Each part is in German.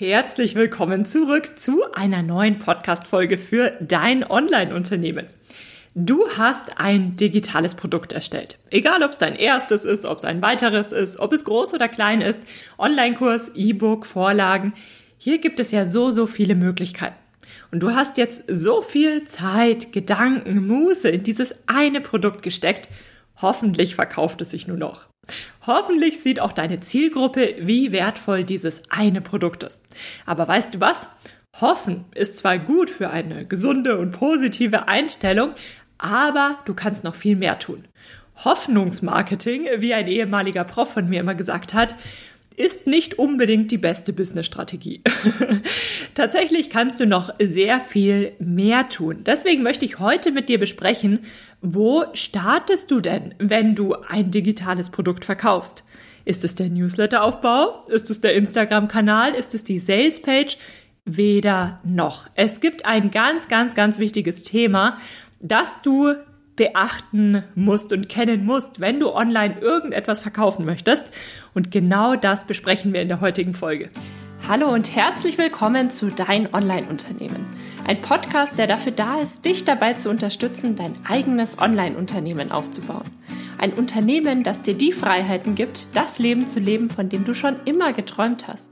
Herzlich willkommen zurück zu einer neuen Podcast-Folge für dein Online-Unternehmen. Du hast ein digitales Produkt erstellt. Egal, ob es dein erstes ist, ob es ein weiteres ist, ob es groß oder klein ist, Online-Kurs, E-Book, Vorlagen. Hier gibt es ja so, so viele Möglichkeiten. Und du hast jetzt so viel Zeit, Gedanken, Muße in dieses eine Produkt gesteckt. Hoffentlich verkauft es sich nur noch. Hoffentlich sieht auch deine Zielgruppe, wie wertvoll dieses eine Produkt ist. Aber weißt du was? Hoffen ist zwar gut für eine gesunde und positive Einstellung, aber du kannst noch viel mehr tun. Hoffnungsmarketing, wie ein ehemaliger Prof von mir immer gesagt hat, ist nicht unbedingt die beste Business-Strategie. Tatsächlich kannst du noch sehr viel mehr tun. Deswegen möchte ich heute mit dir besprechen, wo startest du denn, wenn du ein digitales Produkt verkaufst? Ist es der Newsletter-Aufbau? Ist es der Instagram-Kanal? Ist es die Sales-Page? Weder noch. Es gibt ein ganz, ganz, ganz wichtiges Thema, das du beachten musst und kennen musst, wenn du online irgendetwas verkaufen möchtest. Und genau das besprechen wir in der heutigen Folge. Hallo und herzlich willkommen zu Dein Online-Unternehmen. Ein Podcast, der dafür da ist, dich dabei zu unterstützen, dein eigenes Online-Unternehmen aufzubauen. Ein Unternehmen, das dir die Freiheiten gibt, das Leben zu leben, von dem du schon immer geträumt hast.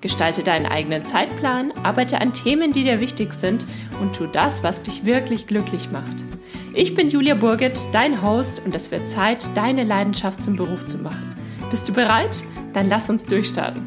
Gestalte deinen eigenen Zeitplan, arbeite an Themen, die dir wichtig sind und tu das, was dich wirklich glücklich macht. Ich bin Julia Burget, dein Host und es wird Zeit, deine Leidenschaft zum Beruf zu machen. Bist du bereit? Dann lass uns durchstarten.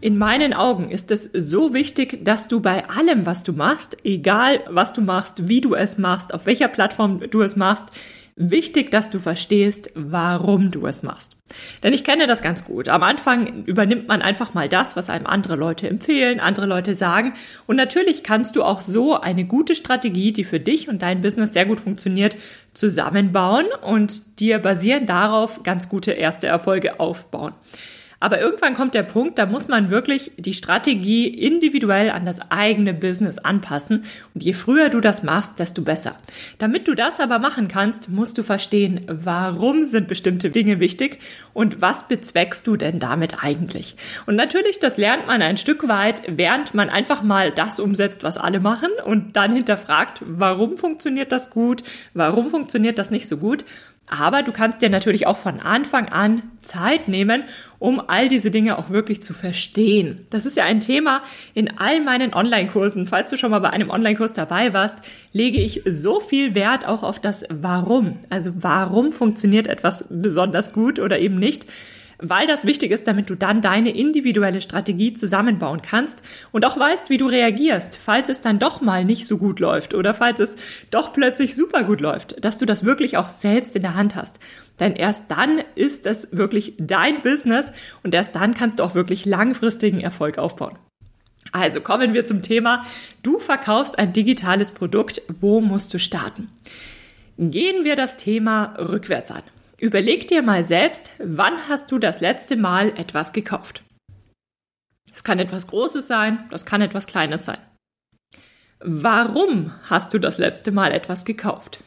In meinen Augen ist es so wichtig, dass du bei allem, was du machst, egal was du machst, wie du es machst, auf welcher Plattform du es machst, wichtig, dass du verstehst, warum du es machst. Denn ich kenne das ganz gut. Am Anfang übernimmt man einfach mal das, was einem andere Leute empfehlen, andere Leute sagen. Und natürlich kannst du auch so eine gute Strategie, die für dich und dein Business sehr gut funktioniert, zusammenbauen und dir basierend darauf ganz gute erste Erfolge aufbauen. Aber irgendwann kommt der Punkt, da muss man wirklich die Strategie individuell an das eigene Business anpassen. Und je früher du das machst, desto besser. Damit du das aber machen kannst, musst du verstehen, warum sind bestimmte Dinge wichtig und was bezweckst du denn damit eigentlich? Und natürlich, das lernt man ein Stück weit, während man einfach mal das umsetzt, was alle machen und dann hinterfragt, warum funktioniert das gut, warum funktioniert das nicht so gut. Aber du kannst dir natürlich auch von Anfang an Zeit nehmen, um all diese Dinge auch wirklich zu verstehen. Das ist ja ein Thema in all meinen Online-Kursen. Falls du schon mal bei einem Online-Kurs dabei warst, lege ich so viel Wert auch auf das Warum. Also warum funktioniert etwas besonders gut oder eben nicht weil das wichtig ist, damit du dann deine individuelle Strategie zusammenbauen kannst und auch weißt, wie du reagierst, falls es dann doch mal nicht so gut läuft oder falls es doch plötzlich super gut läuft, dass du das wirklich auch selbst in der Hand hast. Denn erst dann ist es wirklich dein Business und erst dann kannst du auch wirklich langfristigen Erfolg aufbauen. Also kommen wir zum Thema, du verkaufst ein digitales Produkt, wo musst du starten? Gehen wir das Thema rückwärts an. Überleg dir mal selbst, wann hast du das letzte Mal etwas gekauft? Es kann etwas Großes sein, das kann etwas Kleines sein. Warum hast du das letzte Mal etwas gekauft?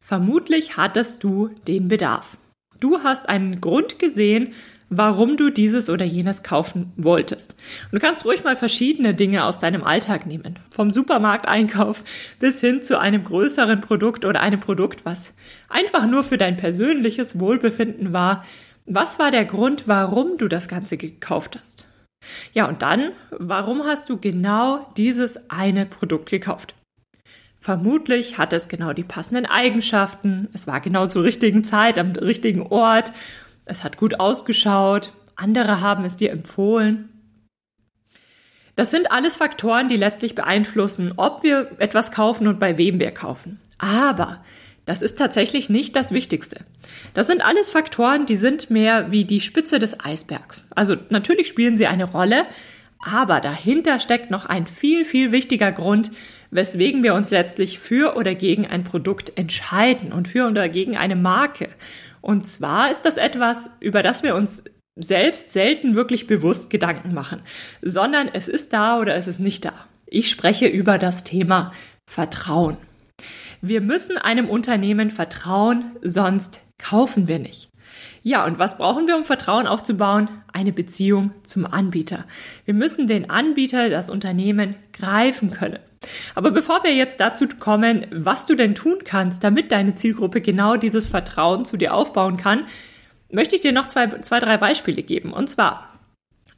Vermutlich hattest du den Bedarf. Du hast einen Grund gesehen, warum du dieses oder jenes kaufen wolltest. Und du kannst ruhig mal verschiedene Dinge aus deinem Alltag nehmen. Vom Supermarkteinkauf bis hin zu einem größeren Produkt oder einem Produkt, was einfach nur für dein persönliches Wohlbefinden war. Was war der Grund, warum du das Ganze gekauft hast? Ja, und dann, warum hast du genau dieses eine Produkt gekauft? Vermutlich hat es genau die passenden Eigenschaften, es war genau zur richtigen Zeit, am richtigen Ort es hat gut ausgeschaut, andere haben es dir empfohlen. Das sind alles Faktoren, die letztlich beeinflussen, ob wir etwas kaufen und bei wem wir kaufen. Aber das ist tatsächlich nicht das Wichtigste. Das sind alles Faktoren, die sind mehr wie die Spitze des Eisbergs. Also natürlich spielen sie eine Rolle, aber dahinter steckt noch ein viel, viel wichtiger Grund, weswegen wir uns letztlich für oder gegen ein Produkt entscheiden und für oder gegen eine Marke. Und zwar ist das etwas, über das wir uns selbst selten wirklich bewusst Gedanken machen, sondern es ist da oder es ist nicht da. Ich spreche über das Thema Vertrauen. Wir müssen einem Unternehmen vertrauen, sonst kaufen wir nicht. Ja, und was brauchen wir, um Vertrauen aufzubauen? Eine Beziehung zum Anbieter. Wir müssen den Anbieter, das Unternehmen greifen können. Aber bevor wir jetzt dazu kommen, was du denn tun kannst, damit deine Zielgruppe genau dieses Vertrauen zu dir aufbauen kann, möchte ich dir noch zwei, zwei drei Beispiele geben. Und zwar,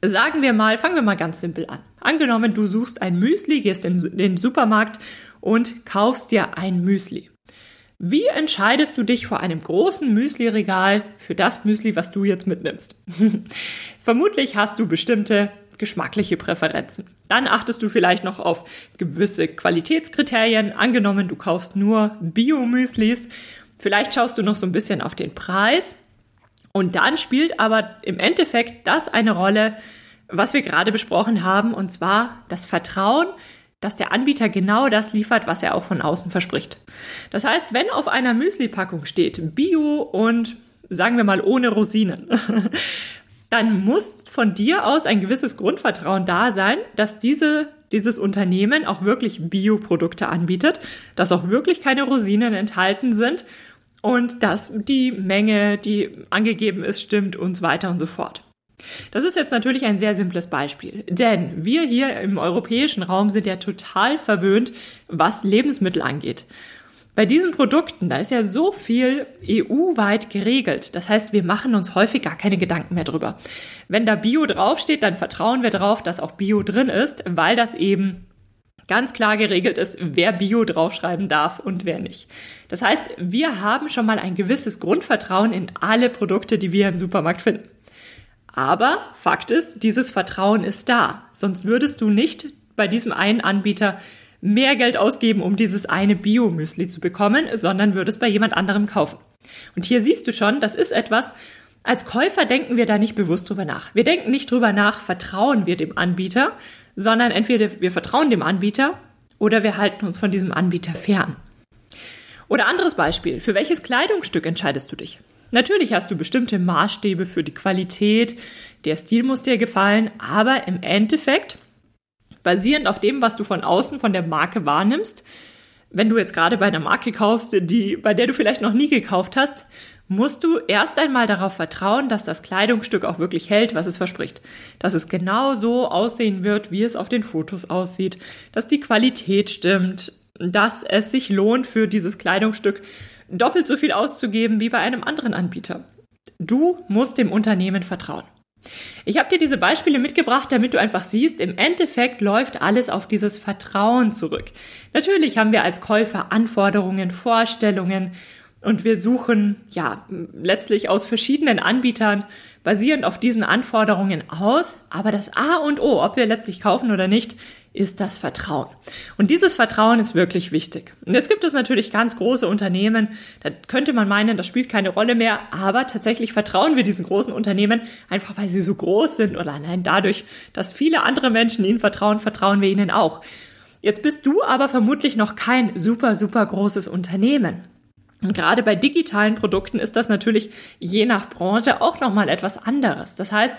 sagen wir mal, fangen wir mal ganz simpel an. Angenommen, du suchst ein Müsli, gehst in den Supermarkt und kaufst dir ein Müsli. Wie entscheidest du dich vor einem großen Müsli-Regal für das Müsli, was du jetzt mitnimmst? Vermutlich hast du bestimmte geschmackliche Präferenzen. Dann achtest du vielleicht noch auf gewisse Qualitätskriterien. Angenommen, du kaufst nur Bio-Müslis. Vielleicht schaust du noch so ein bisschen auf den Preis. Und dann spielt aber im Endeffekt das eine Rolle, was wir gerade besprochen haben, und zwar das Vertrauen, dass der Anbieter genau das liefert, was er auch von außen verspricht. Das heißt, wenn auf einer Müsli-Packung steht Bio und sagen wir mal ohne Rosinen, dann muss von dir aus ein gewisses Grundvertrauen da sein, dass diese, dieses Unternehmen auch wirklich Bioprodukte anbietet, dass auch wirklich keine Rosinen enthalten sind und dass die Menge, die angegeben ist, stimmt und so weiter und so fort. Das ist jetzt natürlich ein sehr simples Beispiel, denn wir hier im europäischen Raum sind ja total verwöhnt, was Lebensmittel angeht. Bei diesen Produkten, da ist ja so viel EU-weit geregelt. Das heißt, wir machen uns häufig gar keine Gedanken mehr drüber. Wenn da Bio draufsteht, dann vertrauen wir darauf, dass auch Bio drin ist, weil das eben ganz klar geregelt ist, wer Bio draufschreiben darf und wer nicht. Das heißt, wir haben schon mal ein gewisses Grundvertrauen in alle Produkte, die wir im Supermarkt finden. Aber Fakt ist, dieses Vertrauen ist da. Sonst würdest du nicht bei diesem einen Anbieter mehr Geld ausgeben, um dieses eine Bio-Müsli zu bekommen, sondern würdest bei jemand anderem kaufen. Und hier siehst du schon, das ist etwas, als Käufer denken wir da nicht bewusst drüber nach. Wir denken nicht drüber nach, vertrauen wir dem Anbieter, sondern entweder wir vertrauen dem Anbieter oder wir halten uns von diesem Anbieter fern. Oder anderes Beispiel, für welches Kleidungsstück entscheidest du dich? Natürlich hast du bestimmte Maßstäbe für die Qualität, der Stil muss dir gefallen, aber im Endeffekt, basierend auf dem, was du von außen von der Marke wahrnimmst, wenn du jetzt gerade bei einer Marke kaufst, die, bei der du vielleicht noch nie gekauft hast, musst du erst einmal darauf vertrauen, dass das Kleidungsstück auch wirklich hält, was es verspricht. Dass es genau so aussehen wird, wie es auf den Fotos aussieht, dass die Qualität stimmt, dass es sich lohnt für dieses Kleidungsstück doppelt so viel auszugeben wie bei einem anderen Anbieter. Du musst dem Unternehmen vertrauen. Ich habe dir diese Beispiele mitgebracht, damit du einfach siehst, im Endeffekt läuft alles auf dieses Vertrauen zurück. Natürlich haben wir als Käufer Anforderungen, Vorstellungen und wir suchen ja letztlich aus verschiedenen Anbietern basierend auf diesen Anforderungen aus. Aber das A und O, ob wir letztlich kaufen oder nicht, ist das Vertrauen. Und dieses Vertrauen ist wirklich wichtig. Und jetzt gibt es natürlich ganz große Unternehmen, da könnte man meinen, das spielt keine Rolle mehr, aber tatsächlich vertrauen wir diesen großen Unternehmen einfach, weil sie so groß sind oder allein dadurch, dass viele andere Menschen ihnen vertrauen, vertrauen wir ihnen auch. Jetzt bist du aber vermutlich noch kein super, super großes Unternehmen. Und gerade bei digitalen Produkten ist das natürlich je nach Branche auch nochmal etwas anderes. Das heißt,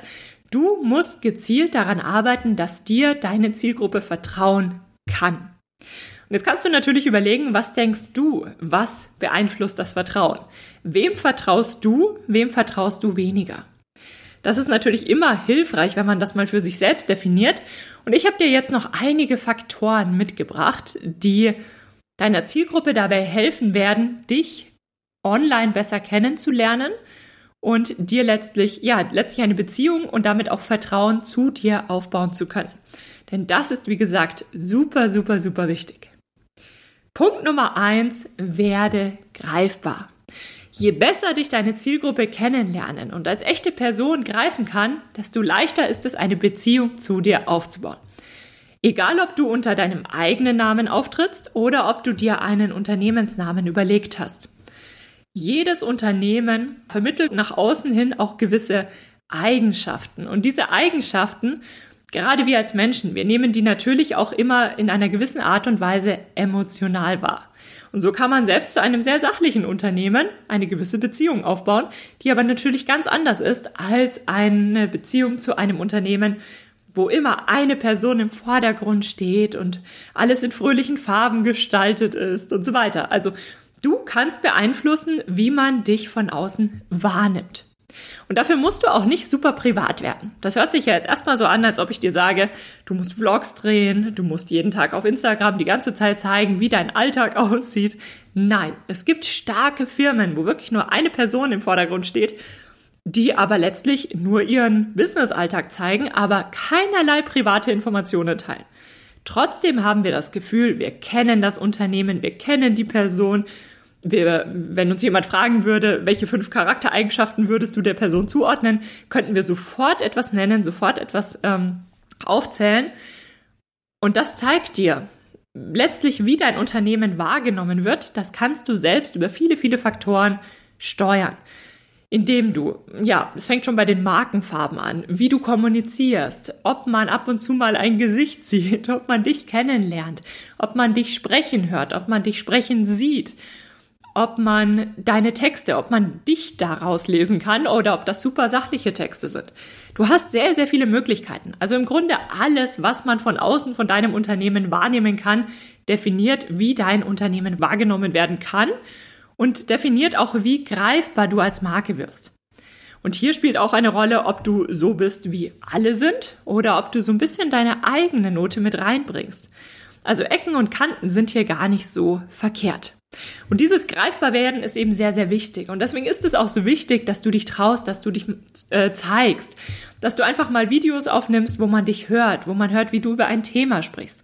du musst gezielt daran arbeiten, dass dir deine Zielgruppe vertrauen kann. Und jetzt kannst du natürlich überlegen, was denkst du, was beeinflusst das Vertrauen? Wem vertraust du, wem vertraust du weniger? Das ist natürlich immer hilfreich, wenn man das mal für sich selbst definiert. Und ich habe dir jetzt noch einige Faktoren mitgebracht, die deiner Zielgruppe dabei helfen werden, dich online besser kennenzulernen und dir letztlich, ja, letztlich eine Beziehung und damit auch Vertrauen zu dir aufbauen zu können. Denn das ist, wie gesagt, super, super, super wichtig. Punkt Nummer eins, werde greifbar. Je besser dich deine Zielgruppe kennenlernen und als echte Person greifen kann, desto leichter ist es, eine Beziehung zu dir aufzubauen. Egal, ob du unter deinem eigenen Namen auftrittst oder ob du dir einen Unternehmensnamen überlegt hast. Jedes Unternehmen vermittelt nach außen hin auch gewisse Eigenschaften. Und diese Eigenschaften, gerade wir als Menschen, wir nehmen die natürlich auch immer in einer gewissen Art und Weise emotional wahr. Und so kann man selbst zu einem sehr sachlichen Unternehmen eine gewisse Beziehung aufbauen, die aber natürlich ganz anders ist als eine Beziehung zu einem Unternehmen, wo immer eine Person im Vordergrund steht und alles in fröhlichen Farben gestaltet ist und so weiter. Also du kannst beeinflussen, wie man dich von außen wahrnimmt. Und dafür musst du auch nicht super privat werden. Das hört sich ja jetzt erstmal so an, als ob ich dir sage, du musst Vlogs drehen, du musst jeden Tag auf Instagram die ganze Zeit zeigen, wie dein Alltag aussieht. Nein, es gibt starke Firmen, wo wirklich nur eine Person im Vordergrund steht, die aber letztlich nur ihren Business-Alltag zeigen, aber keinerlei private Informationen teilen. Trotzdem haben wir das Gefühl, wir kennen das Unternehmen, wir kennen die Person wir, wenn uns jemand fragen würde, welche fünf Charaktereigenschaften würdest du der Person zuordnen, könnten wir sofort etwas nennen, sofort etwas ähm, aufzählen. Und das zeigt dir letztlich, wie dein Unternehmen wahrgenommen wird. Das kannst du selbst über viele, viele Faktoren steuern. Indem du, ja, es fängt schon bei den Markenfarben an, wie du kommunizierst, ob man ab und zu mal ein Gesicht sieht, ob man dich kennenlernt, ob man dich sprechen hört, ob man dich sprechen sieht ob man deine Texte, ob man dich daraus lesen kann oder ob das super sachliche Texte sind. Du hast sehr, sehr viele Möglichkeiten. Also im Grunde alles, was man von außen von deinem Unternehmen wahrnehmen kann, definiert, wie dein Unternehmen wahrgenommen werden kann und definiert auch, wie greifbar du als Marke wirst. Und hier spielt auch eine Rolle, ob du so bist, wie alle sind oder ob du so ein bisschen deine eigene Note mit reinbringst. Also Ecken und Kanten sind hier gar nicht so verkehrt. Und dieses Greifbarwerden ist eben sehr, sehr wichtig. Und deswegen ist es auch so wichtig, dass du dich traust, dass du dich äh, zeigst, dass du einfach mal Videos aufnimmst, wo man dich hört, wo man hört, wie du über ein Thema sprichst.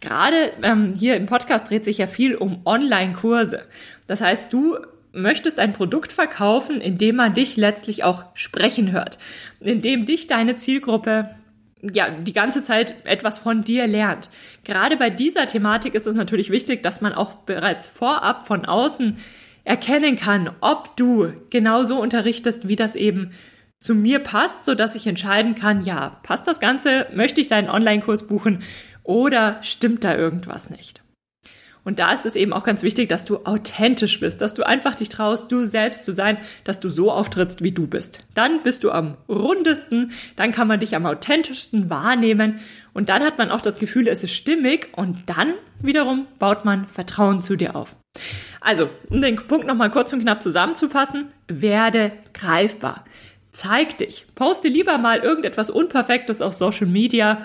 Gerade ähm, hier im Podcast dreht sich ja viel um Online-Kurse. Das heißt, du möchtest ein Produkt verkaufen, in dem man dich letztlich auch sprechen hört, in dem dich deine Zielgruppe ja, die ganze Zeit etwas von dir lernt. Gerade bei dieser Thematik ist es natürlich wichtig, dass man auch bereits vorab von außen erkennen kann, ob du genauso unterrichtest, wie das eben zu mir passt, so dass ich entscheiden kann, ja, passt das Ganze, möchte ich deinen Online-Kurs buchen oder stimmt da irgendwas nicht? Und da ist es eben auch ganz wichtig, dass du authentisch bist, dass du einfach dich traust, du selbst zu sein, dass du so auftrittst, wie du bist. Dann bist du am rundesten, dann kann man dich am authentischsten wahrnehmen und dann hat man auch das Gefühl, es ist stimmig und dann wiederum baut man Vertrauen zu dir auf. Also, um den Punkt nochmal kurz und knapp zusammenzufassen, werde greifbar. Zeig dich. Poste lieber mal irgendetwas Unperfektes auf Social Media,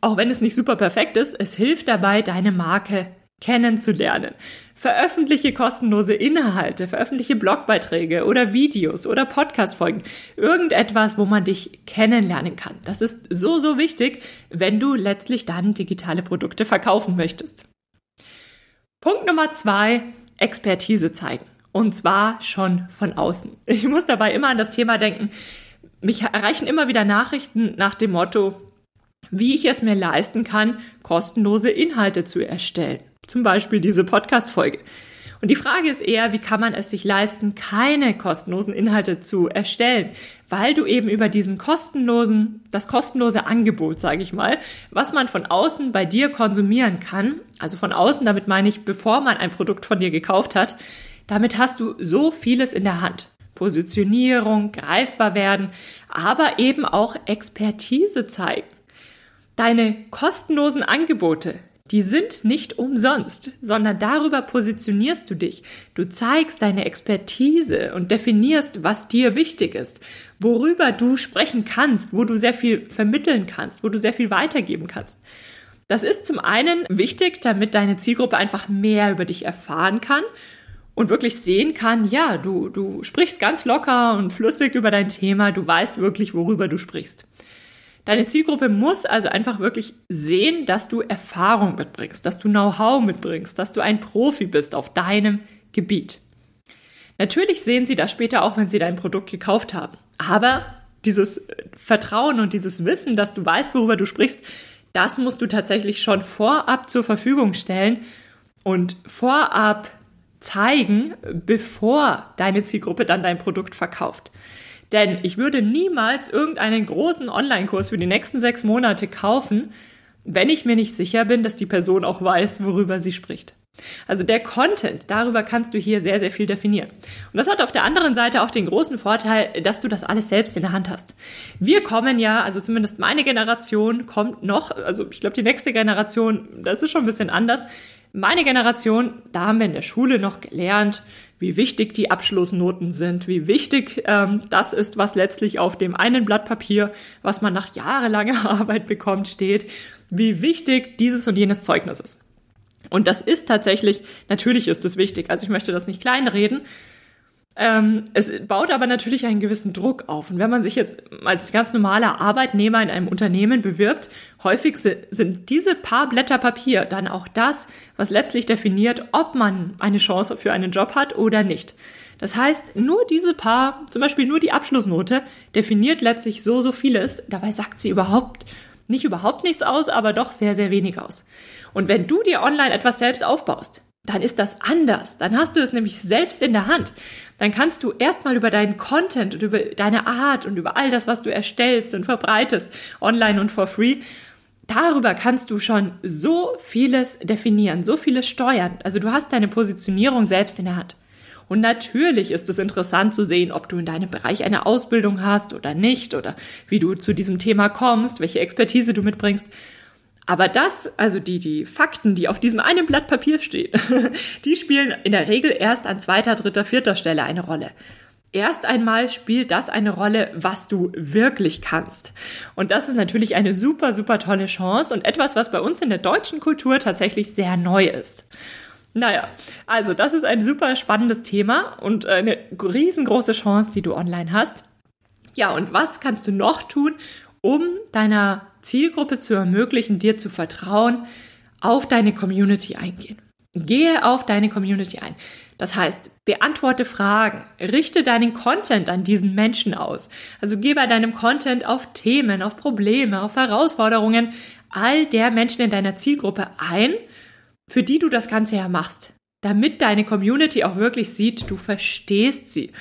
auch wenn es nicht super perfekt ist. Es hilft dabei, deine Marke kennenzulernen. Veröffentliche kostenlose Inhalte, veröffentliche Blogbeiträge oder Videos oder Podcastfolgen. Irgendetwas, wo man dich kennenlernen kann. Das ist so, so wichtig, wenn du letztlich dann digitale Produkte verkaufen möchtest. Punkt Nummer zwei, Expertise zeigen. Und zwar schon von außen. Ich muss dabei immer an das Thema denken. Mich erreichen immer wieder Nachrichten nach dem Motto, wie ich es mir leisten kann, kostenlose Inhalte zu erstellen. Zum Beispiel diese Podcast-Folge. Und die Frage ist eher, wie kann man es sich leisten, keine kostenlosen Inhalte zu erstellen? Weil du eben über diesen kostenlosen, das kostenlose Angebot, sage ich mal, was man von außen bei dir konsumieren kann, also von außen, damit meine ich, bevor man ein Produkt von dir gekauft hat, damit hast du so vieles in der Hand. Positionierung, greifbar werden, aber eben auch Expertise zeigen. Deine kostenlosen Angebote, die sind nicht umsonst, sondern darüber positionierst du dich. Du zeigst deine Expertise und definierst, was dir wichtig ist, worüber du sprechen kannst, wo du sehr viel vermitteln kannst, wo du sehr viel weitergeben kannst. Das ist zum einen wichtig, damit deine Zielgruppe einfach mehr über dich erfahren kann und wirklich sehen kann, ja, du, du sprichst ganz locker und flüssig über dein Thema, du weißt wirklich, worüber du sprichst. Deine Zielgruppe muss also einfach wirklich sehen, dass du Erfahrung mitbringst, dass du Know-how mitbringst, dass du ein Profi bist auf deinem Gebiet. Natürlich sehen sie das später auch, wenn sie dein Produkt gekauft haben. Aber dieses Vertrauen und dieses Wissen, dass du weißt, worüber du sprichst, das musst du tatsächlich schon vorab zur Verfügung stellen und vorab zeigen, bevor deine Zielgruppe dann dein Produkt verkauft. Denn ich würde niemals irgendeinen großen Online-Kurs für die nächsten sechs Monate kaufen, wenn ich mir nicht sicher bin, dass die Person auch weiß, worüber sie spricht. Also der Content, darüber kannst du hier sehr, sehr viel definieren. Und das hat auf der anderen Seite auch den großen Vorteil, dass du das alles selbst in der Hand hast. Wir kommen ja, also zumindest meine Generation kommt noch, also ich glaube die nächste Generation, das ist schon ein bisschen anders. Meine Generation, da haben wir in der Schule noch gelernt, wie wichtig die Abschlussnoten sind, wie wichtig ähm, das ist, was letztlich auf dem einen Blatt Papier, was man nach jahrelanger Arbeit bekommt, steht, wie wichtig dieses und jenes Zeugnis ist. Und das ist tatsächlich, natürlich ist es wichtig, also ich möchte das nicht kleinreden, ähm, es baut aber natürlich einen gewissen Druck auf. Und wenn man sich jetzt als ganz normaler Arbeitnehmer in einem Unternehmen bewirbt, häufig sind diese paar Blätter Papier dann auch das, was letztlich definiert, ob man eine Chance für einen Job hat oder nicht. Das heißt, nur diese paar, zum Beispiel nur die Abschlussnote, definiert letztlich so, so vieles. Dabei sagt sie überhaupt, nicht überhaupt nichts aus, aber doch sehr, sehr wenig aus. Und wenn du dir online etwas selbst aufbaust, dann ist das anders. Dann hast du es nämlich selbst in der Hand. Dann kannst du erstmal über deinen Content und über deine Art und über all das, was du erstellst und verbreitest, online und for free, darüber kannst du schon so vieles definieren, so vieles steuern. Also du hast deine Positionierung selbst in der Hand. Und natürlich ist es interessant zu sehen, ob du in deinem Bereich eine Ausbildung hast oder nicht oder wie du zu diesem Thema kommst, welche Expertise du mitbringst. Aber das, also die, die Fakten, die auf diesem einen Blatt Papier stehen, die spielen in der Regel erst an zweiter, dritter, vierter Stelle eine Rolle. Erst einmal spielt das eine Rolle, was du wirklich kannst. Und das ist natürlich eine super, super tolle Chance und etwas, was bei uns in der deutschen Kultur tatsächlich sehr neu ist. Naja, also das ist ein super spannendes Thema und eine riesengroße Chance, die du online hast. Ja, und was kannst du noch tun, um deiner Zielgruppe zu ermöglichen, dir zu vertrauen, auf deine Community eingehen. Gehe auf deine Community ein. Das heißt, beantworte Fragen, richte deinen Content an diesen Menschen aus. Also geh bei deinem Content auf Themen, auf Probleme, auf Herausforderungen all der Menschen in deiner Zielgruppe ein, für die du das Ganze ja machst. Damit deine Community auch wirklich sieht, du verstehst sie.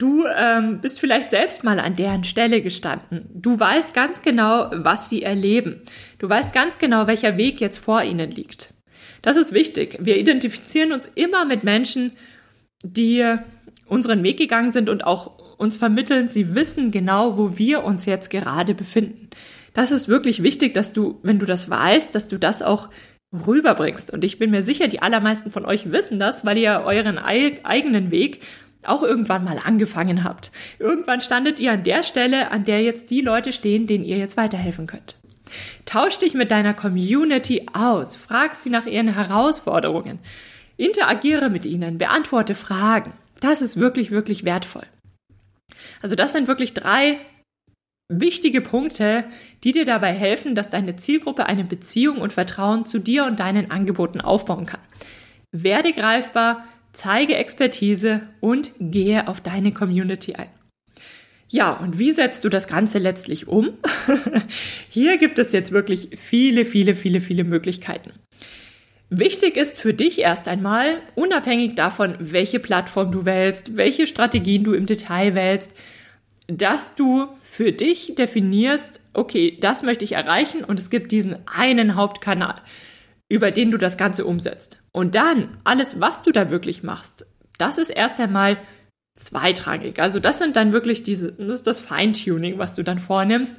Du ähm, bist vielleicht selbst mal an deren Stelle gestanden. Du weißt ganz genau, was sie erleben. Du weißt ganz genau, welcher Weg jetzt vor ihnen liegt. Das ist wichtig. Wir identifizieren uns immer mit Menschen, die unseren Weg gegangen sind und auch uns vermitteln, sie wissen genau, wo wir uns jetzt gerade befinden. Das ist wirklich wichtig, dass du, wenn du das weißt, dass du das auch rüberbringst. Und ich bin mir sicher, die allermeisten von euch wissen das, weil ihr euren eigenen Weg auch irgendwann mal angefangen habt. Irgendwann standet ihr an der Stelle, an der jetzt die Leute stehen, denen ihr jetzt weiterhelfen könnt. Tausch dich mit deiner Community aus, frag sie nach ihren Herausforderungen, interagiere mit ihnen, beantworte Fragen. Das ist wirklich, wirklich wertvoll. Also das sind wirklich drei wichtige Punkte, die dir dabei helfen, dass deine Zielgruppe eine Beziehung und Vertrauen zu dir und deinen Angeboten aufbauen kann. Werde greifbar, zeige Expertise und gehe auf deine Community ein. Ja, und wie setzt du das Ganze letztlich um? Hier gibt es jetzt wirklich viele, viele, viele, viele Möglichkeiten. Wichtig ist für dich erst einmal, unabhängig davon, welche Plattform du wählst, welche Strategien du im Detail wählst, dass du für dich definierst, okay, das möchte ich erreichen und es gibt diesen einen Hauptkanal über den du das Ganze umsetzt. Und dann alles, was du da wirklich machst, das ist erst einmal zweitrangig. Also das sind dann wirklich diese, das ist das Feintuning, was du dann vornimmst.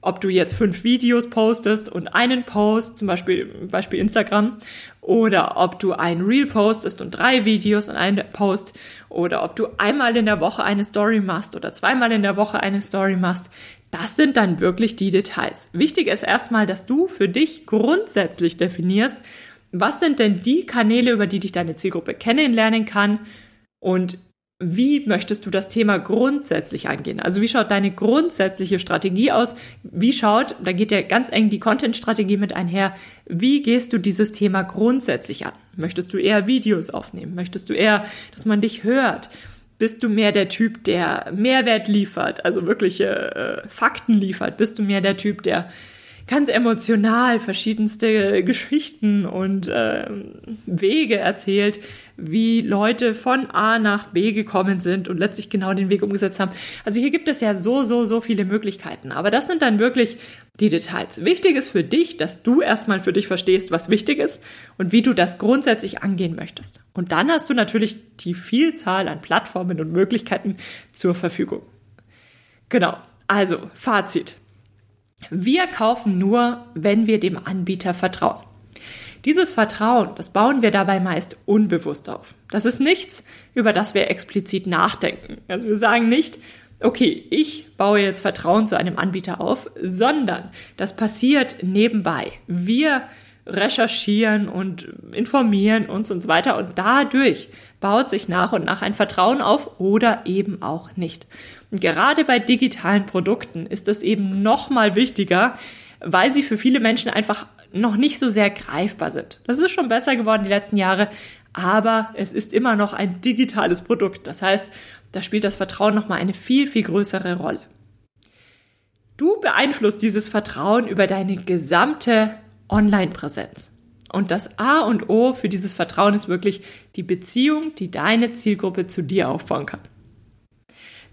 Ob du jetzt fünf Videos postest und einen Post, zum Beispiel, Beispiel Instagram, oder ob du ein Reel postest und drei Videos und einen Post, oder ob du einmal in der Woche eine Story machst oder zweimal in der Woche eine Story machst. Das sind dann wirklich die Details. Wichtig ist erstmal, dass du für dich grundsätzlich definierst, was sind denn die Kanäle, über die dich deine Zielgruppe kennenlernen kann und wie möchtest du das Thema grundsätzlich angehen? Also wie schaut deine grundsätzliche Strategie aus? Wie schaut, da geht ja ganz eng die Content-Strategie mit einher, wie gehst du dieses Thema grundsätzlich an? Möchtest du eher Videos aufnehmen? Möchtest du eher, dass man dich hört? Bist du mehr der Typ, der Mehrwert liefert, also wirkliche äh, Fakten liefert? Bist du mehr der Typ, der ganz emotional verschiedenste Geschichten und äh, Wege erzählt, wie Leute von A nach B gekommen sind und letztlich genau den Weg umgesetzt haben. Also hier gibt es ja so, so, so viele Möglichkeiten. Aber das sind dann wirklich die Details. Wichtig ist für dich, dass du erstmal für dich verstehst, was wichtig ist und wie du das grundsätzlich angehen möchtest. Und dann hast du natürlich die Vielzahl an Plattformen und Möglichkeiten zur Verfügung. Genau. Also, Fazit. Wir kaufen nur, wenn wir dem Anbieter vertrauen. Dieses Vertrauen, das bauen wir dabei meist unbewusst auf. Das ist nichts, über das wir explizit nachdenken. Also wir sagen nicht, okay, ich baue jetzt Vertrauen zu einem Anbieter auf, sondern das passiert nebenbei. Wir recherchieren und informieren uns und so weiter und dadurch baut sich nach und nach ein Vertrauen auf oder eben auch nicht. Und gerade bei digitalen Produkten ist es eben noch mal wichtiger, weil sie für viele Menschen einfach noch nicht so sehr greifbar sind. Das ist schon besser geworden die letzten Jahre, aber es ist immer noch ein digitales Produkt. Das heißt, da spielt das Vertrauen noch mal eine viel viel größere Rolle. Du beeinflusst dieses Vertrauen über deine gesamte Online-Präsenz. Und das A und O für dieses Vertrauen ist wirklich die Beziehung, die deine Zielgruppe zu dir aufbauen kann.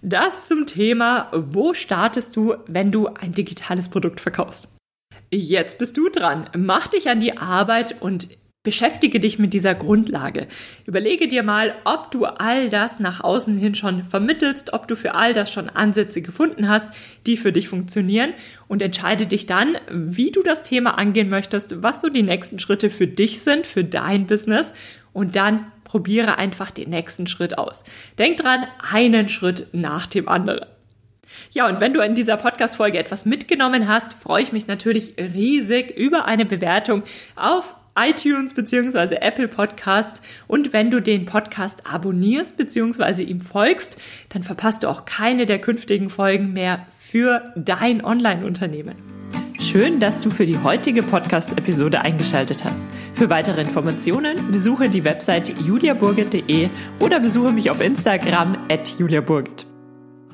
Das zum Thema, wo startest du, wenn du ein digitales Produkt verkaufst? Jetzt bist du dran. Mach dich an die Arbeit und Beschäftige dich mit dieser Grundlage. Überlege dir mal, ob du all das nach außen hin schon vermittelst, ob du für all das schon Ansätze gefunden hast, die für dich funktionieren und entscheide dich dann, wie du das Thema angehen möchtest, was so die nächsten Schritte für dich sind, für dein Business und dann probiere einfach den nächsten Schritt aus. Denk dran, einen Schritt nach dem anderen. Ja, und wenn du in dieser Podcast-Folge etwas mitgenommen hast, freue ich mich natürlich riesig über eine Bewertung auf iTunes bzw. Apple Podcasts. Und wenn du den Podcast abonnierst bzw. ihm folgst, dann verpasst du auch keine der künftigen Folgen mehr für dein Online-Unternehmen. Schön, dass du für die heutige Podcast-Episode eingeschaltet hast. Für weitere Informationen besuche die Website juliaburgit.de oder besuche mich auf Instagram at juliaburgit.